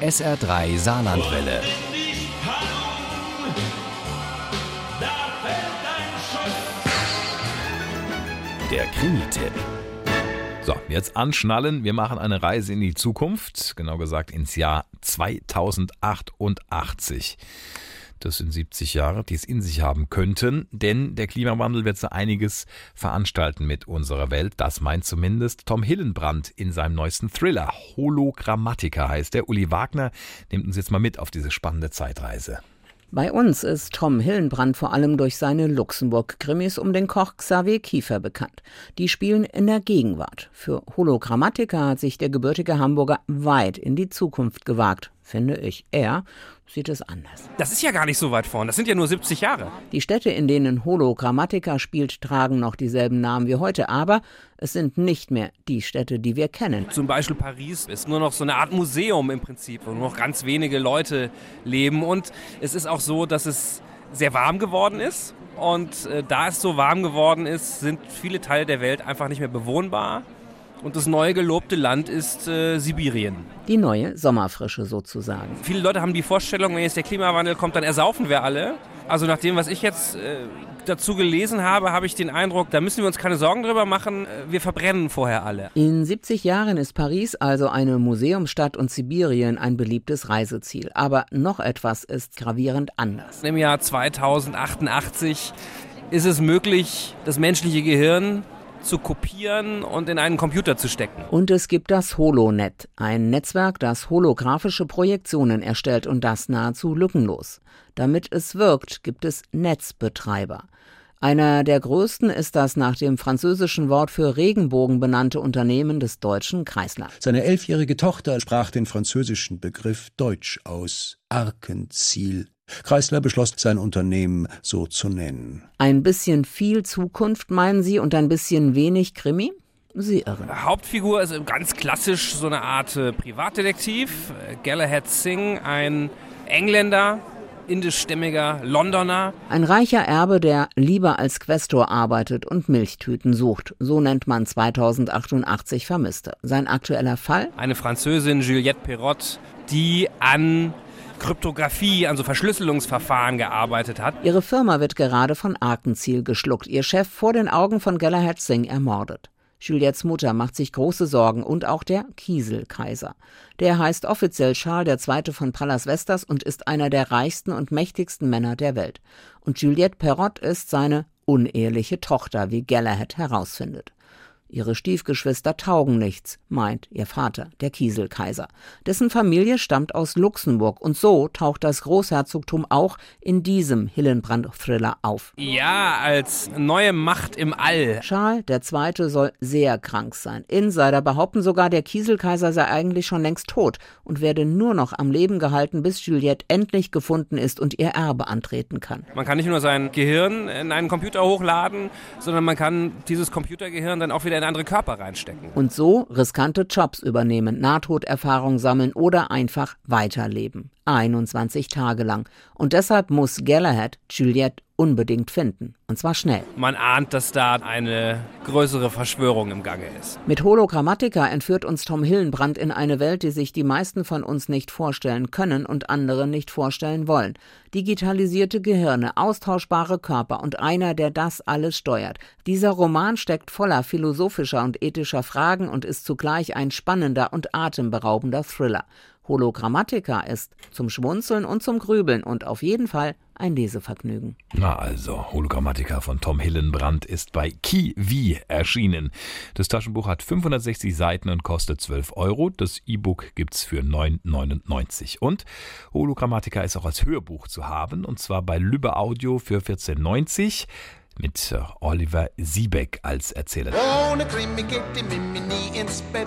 SR3 Saarlandwelle. Der Krimi-Tipp. So, jetzt anschnallen. Wir machen eine Reise in die Zukunft, genau gesagt ins Jahr 2088. Das sind 70 Jahre, die es in sich haben könnten, denn der Klimawandel wird so einiges veranstalten mit unserer Welt. Das meint zumindest Tom Hillenbrand in seinem neuesten Thriller. Hologrammatika heißt der. Uli Wagner nimmt uns jetzt mal mit auf diese spannende Zeitreise. Bei uns ist Tom Hillenbrand vor allem durch seine Luxemburg-Krimis um den Koch Xavier Kiefer bekannt. Die spielen in der Gegenwart. Für Hologrammatika hat sich der gebürtige Hamburger weit in die Zukunft gewagt, finde ich. Er sieht es anders. Das ist ja gar nicht so weit vorn. Das sind ja nur 70 Jahre. Die Städte, in denen Hologrammatika spielt, tragen noch dieselben Namen wie heute, aber es sind nicht mehr die Städte, die wir kennen. Zum Beispiel Paris ist nur noch so eine Art Museum im Prinzip, wo nur noch ganz wenige Leute leben. Und es ist auch so, dass es sehr warm geworden ist. Und äh, da es so warm geworden ist, sind viele Teile der Welt einfach nicht mehr bewohnbar. Und das neue gelobte Land ist äh, Sibirien. Die neue Sommerfrische sozusagen. Viele Leute haben die Vorstellung, wenn jetzt der Klimawandel kommt, dann ersaufen wir alle. Also nach dem, was ich jetzt äh, dazu gelesen habe, habe ich den Eindruck, da müssen wir uns keine Sorgen drüber machen. Äh, wir verbrennen vorher alle. In 70 Jahren ist Paris also eine Museumsstadt und Sibirien ein beliebtes Reiseziel. Aber noch etwas ist gravierend anders. Im Jahr 2088 ist es möglich, das menschliche Gehirn zu kopieren und in einen Computer zu stecken. Und es gibt das HoloNet, ein Netzwerk, das holographische Projektionen erstellt und das nahezu lückenlos. Damit es wirkt, gibt es Netzbetreiber. Einer der größten ist das nach dem französischen Wort für Regenbogen benannte Unternehmen des deutschen Kreisler. Seine elfjährige Tochter sprach den französischen Begriff Deutsch aus. Arkenziel. Kreisler beschloss, sein Unternehmen so zu nennen. Ein bisschen viel Zukunft, meinen Sie, und ein bisschen wenig Krimi? Sie irren. Hauptfigur ist ganz klassisch so eine Art äh, Privatdetektiv. Galahad Singh, ein Engländer, indischstämmiger Londoner. Ein reicher Erbe, der lieber als Questor arbeitet und Milchtüten sucht. So nennt man 2088 Vermisste. Sein aktueller Fall? Eine Französin, Juliette Perrot, die an Kryptographie, also Verschlüsselungsverfahren gearbeitet hat. Ihre Firma wird gerade von Arkenziel geschluckt, ihr Chef vor den Augen von Galahad Singh ermordet. Juliettes Mutter macht sich große Sorgen und auch der Kieselkaiser. Der heißt offiziell Charles II. von Pallas Vestas und ist einer der reichsten und mächtigsten Männer der Welt. Und Juliette Perrot ist seine uneheliche Tochter, wie Galahad herausfindet. Ihre Stiefgeschwister taugen nichts, meint ihr Vater, der Kieselkaiser. Dessen Familie stammt aus Luxemburg und so taucht das Großherzogtum auch in diesem Hillenbrand-Thriller auf. Ja, als neue Macht im All. Charles II. soll sehr krank sein. Insider behaupten sogar, der Kieselkaiser sei eigentlich schon längst tot und werde nur noch am Leben gehalten, bis Juliette endlich gefunden ist und ihr Erbe antreten kann. Man kann nicht nur sein Gehirn in einen Computer hochladen, sondern man kann dieses Computergehirn dann auch wieder in andere Körper reinstecken. Und so riskante Jobs übernehmen, Nahtoderfahrung sammeln oder einfach weiterleben. 21 Tage lang. Und deshalb muss Galahad Juliette unbedingt finden. Und zwar schnell. Man ahnt, dass da eine größere Verschwörung im Gange ist. Mit Hologrammatika entführt uns Tom Hillenbrand in eine Welt, die sich die meisten von uns nicht vorstellen können und andere nicht vorstellen wollen. Digitalisierte Gehirne, austauschbare Körper und einer, der das alles steuert. Dieser Roman steckt voller philosophischer und ethischer Fragen und ist zugleich ein spannender und atemberaubender Thriller. Hologrammatika ist zum Schmunzeln und zum Grübeln und auf jeden Fall ein Lesevergnügen. Na also, Hologrammatika von Tom Hillenbrand ist bei Kiwi erschienen. Das Taschenbuch hat 560 Seiten und kostet 12 Euro. Das E-Book gibt's für 9,99. Und Hologrammatika ist auch als Hörbuch zu haben und zwar bei Lübbe Audio für 14,90 mit äh, Oliver Siebeck als Erzähler. Ohne Krimi geht die Mimi nie ins Bett.